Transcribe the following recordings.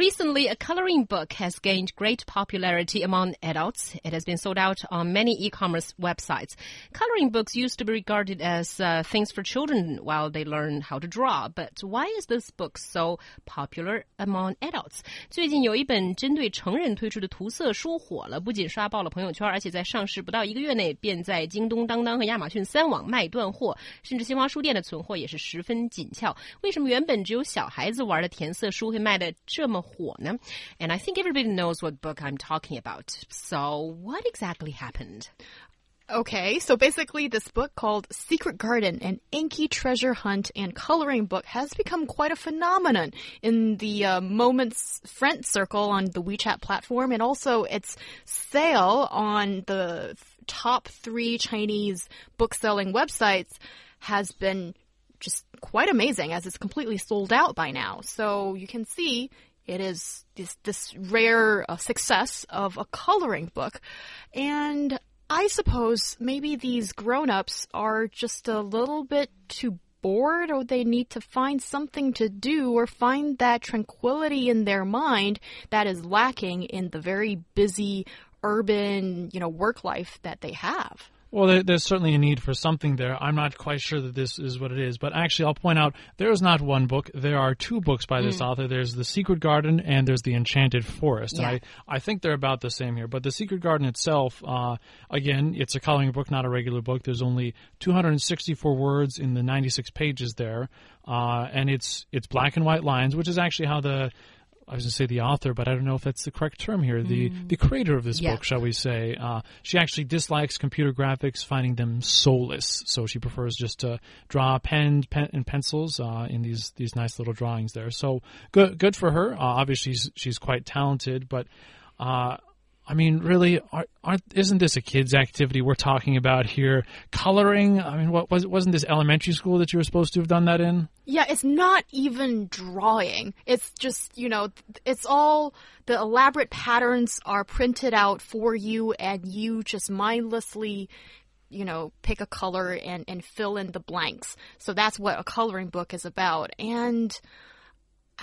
Recently, a coloring book has gained great popularity among adults. It has been sold out on many e-commerce websites. Coloring books used to be regarded as uh, things for children while they learn how to draw. But why is this book so popular among adults? 最近有一本针对成人推出的涂色书火了，不仅刷爆了朋友圈，而且在上市不到一个月内，便在京东、当当和亚马逊三网卖断货，甚至新华书店的存货也是十分紧俏。为什么原本只有小孩子玩的填色书会卖的这么 ？and I think everybody knows what book I'm talking about. So, what exactly happened? Okay, so basically, this book called Secret Garden, an inky treasure hunt and coloring book, has become quite a phenomenon in the uh, Moments friend circle on the WeChat platform, and also its sale on the top three Chinese book selling websites has been just quite amazing as it's completely sold out by now. So you can see it is this, this rare uh, success of a coloring book. And I suppose maybe these grown-ups are just a little bit too bored or they need to find something to do or find that tranquility in their mind that is lacking in the very busy urban, you know, work life that they have. Well, there, there's certainly a need for something there. I'm not quite sure that this is what it is, but actually, I'll point out there is not one book. There are two books by this mm. author. There's The Secret Garden and there's The Enchanted Forest. Yeah. And I, I think they're about the same here. But The Secret Garden itself, uh, again, it's a coloring book, not a regular book. There's only 264 words in the 96 pages there, uh, and it's it's black and white lines, which is actually how the I was going to say the author, but I don't know if that's the correct term here. The mm. the creator of this yeah. book, shall we say? Uh, she actually dislikes computer graphics, finding them soulless. So she prefers just to draw pen, pen and pencils uh, in these these nice little drawings there. So good good for her. Uh, obviously, she's, she's quite talented, but uh, I mean, really, aren't, aren't, isn't this a kids' activity we're talking about here? Coloring? I mean, what was wasn't this elementary school that you were supposed to have done that in? Yeah, it's not even drawing. It's just you know, it's all the elaborate patterns are printed out for you, and you just mindlessly you know, pick a color and, and fill in the blanks. So that's what a coloring book is about. And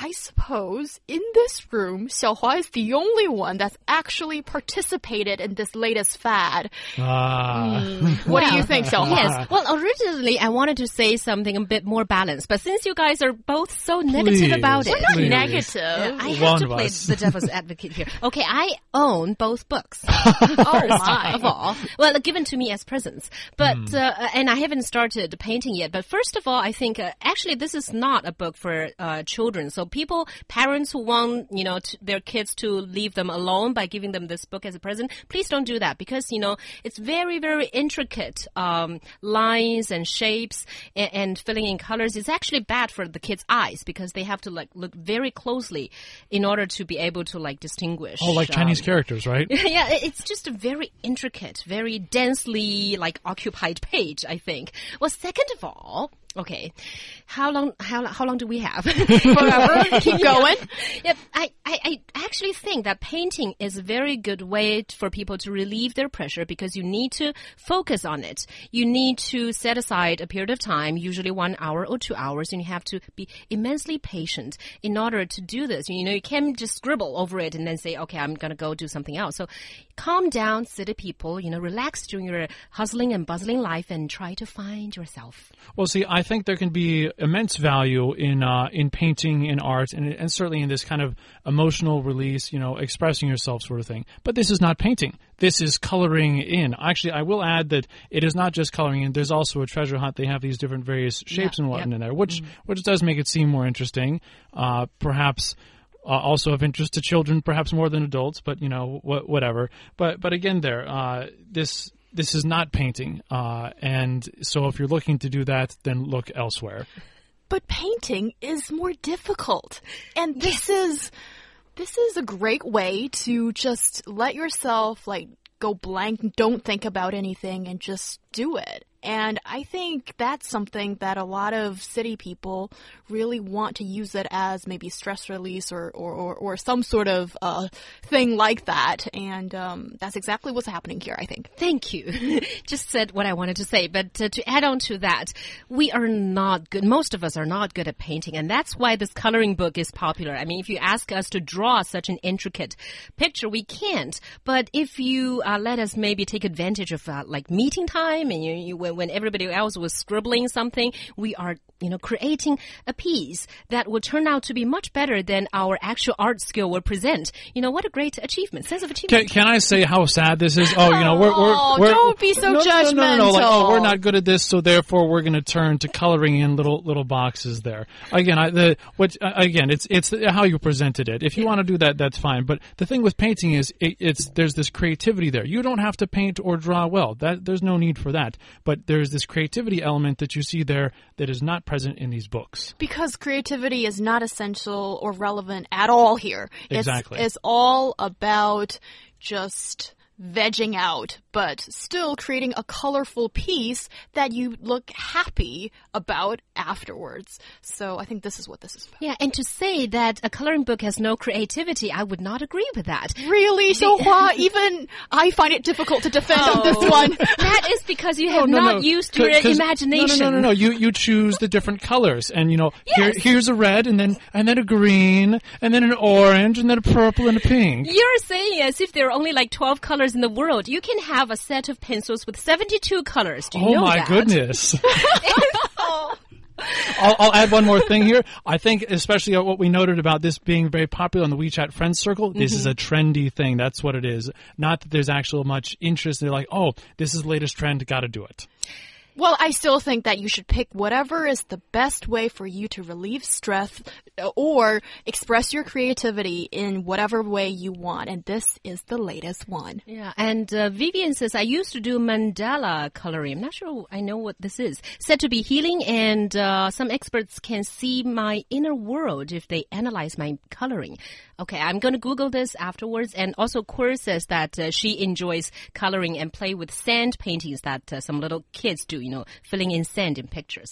I suppose in this room, Xiaohua is the only one that's actually participated in this latest fad. Ah. Mm. What do you think, Xiaohua? Yes. Well, originally I wanted to say something a bit more balanced, but since you guys are both so negative please, about it, we're not please. negative. Yeah, I have one to play the devil's advocate here. Okay, I own both books. oh my! Of all, well, given to me as presents, but mm. uh, and I haven't started painting yet. But first of all, I think uh, actually this is not a book for uh, children. So people, parents who want, you know, their kids to leave them alone by giving them this book as a present, please don't do that because, you know, it's very, very intricate, um, lines and shapes and, and filling in colors. It's actually bad for the kids' eyes because they have to like look very closely in order to be able to like distinguish. Oh, like um, Chinese characters, right? yeah, it's just a very intricate, very densely like occupied page, I think. Well, second of all, Okay, how long? How how long do we have? Forever. Keep going. Yep. I, I I actually think that painting is a very good way for people to relieve their pressure because you need to focus on it. You need to set aside a period of time, usually one hour or two hours, and you have to be immensely patient in order to do this. You know, you can't just scribble over it and then say, okay, I'm gonna go do something else. So, calm down, city people. You know, relax during your hustling and bustling life and try to find yourself. Well, see, I I think there can be immense value in uh, in painting, in art, and, and certainly in this kind of emotional release, you know, expressing yourself sort of thing. But this is not painting. This is coloring in. Actually, I will add that it is not just coloring in. There's also a treasure hunt. They have these different various shapes yeah, and whatnot in there, which mm-hmm. which does make it seem more interesting. Uh, perhaps. Uh, also of interest to children, perhaps more than adults, but you know, wh- whatever. But but again, there, uh, this this is not painting. Uh, and so if you're looking to do that, then look elsewhere. But painting is more difficult. And this is this is a great way to just let yourself like go blank, don't think about anything and just do it. And I think that's something that a lot of city people really want to use it as maybe stress release or, or, or, or some sort of uh, thing like that. And um, that's exactly what's happening here, I think. Thank you. Just said what I wanted to say. But uh, to add on to that, we are not good. Most of us are not good at painting. And that's why this coloring book is popular. I mean, if you ask us to draw such an intricate picture, we can't. But if you uh, let us maybe take advantage of uh, like meeting time and you, you, when, when everybody else was scribbling something, we are you know, creating a piece that will turn out to be much better than our actual art skill will present. You know, what a great achievement, sense of achievement. Can, can I say how sad this is? Oh, you know, we're, we're, Oh, we're don't be so no, judgmental. No, no, no, no, like, oh, we're not good at this, so therefore we're going to turn to coloring in little little boxes there. Again, I, the what uh, again, it's it's how you presented it. If you want to do that, that's fine. But the thing with painting is, it, it's there's this creativity there. You don't have to paint or draw well. That there's no need for that. But there's this creativity element that you see there that is not present in these books. Because creativity is not essential or relevant at all here. It's- Exactly. It's, all about just vegging out, but still creating a colorful piece that you look happy about afterwards. So I think this is what this is about. Yeah, and to say that a coloring book has no creativity, I would not agree with that. Really, Xiaohua? Even I find it difficult to defend on this one. that is because you have Oh, no, not no. used your 'Cause- 'cause- imagination. No, no, no, no, no. You you choose the different colors, and you know, here here's a red, and then and then a green, and then an orange, and then a purple and a pink. You're saying as if there are only like 12 colors in the world. You can have a set of pencils with 72 colors. Do you oh know my that? goodness. I'll, I'll add one more thing here. I think, especially what we noted about this being very popular on the WeChat friends circle, this is a Mm-hmm. trendy thing. That's what it is. Not that there's actual much interest. They're like, oh, this is the latest trend. Got to do it. Well, I still think that you should pick whatever is the best way for you to relieve stress or express your creativity in whatever way you want. And this is the latest one. Yeah, and uh, Vivian says, I used to do mandala coloring. I'm not sure I know what this is. Said to be healing, and uh, some experts can see my inner world if they analyze my coloring. Okay, I'm going to Google this afterwards. And also, Kur says that uh, she enjoys coloring and play with sand paintings that uh, some little kids do, you know, filling in sand in pictures.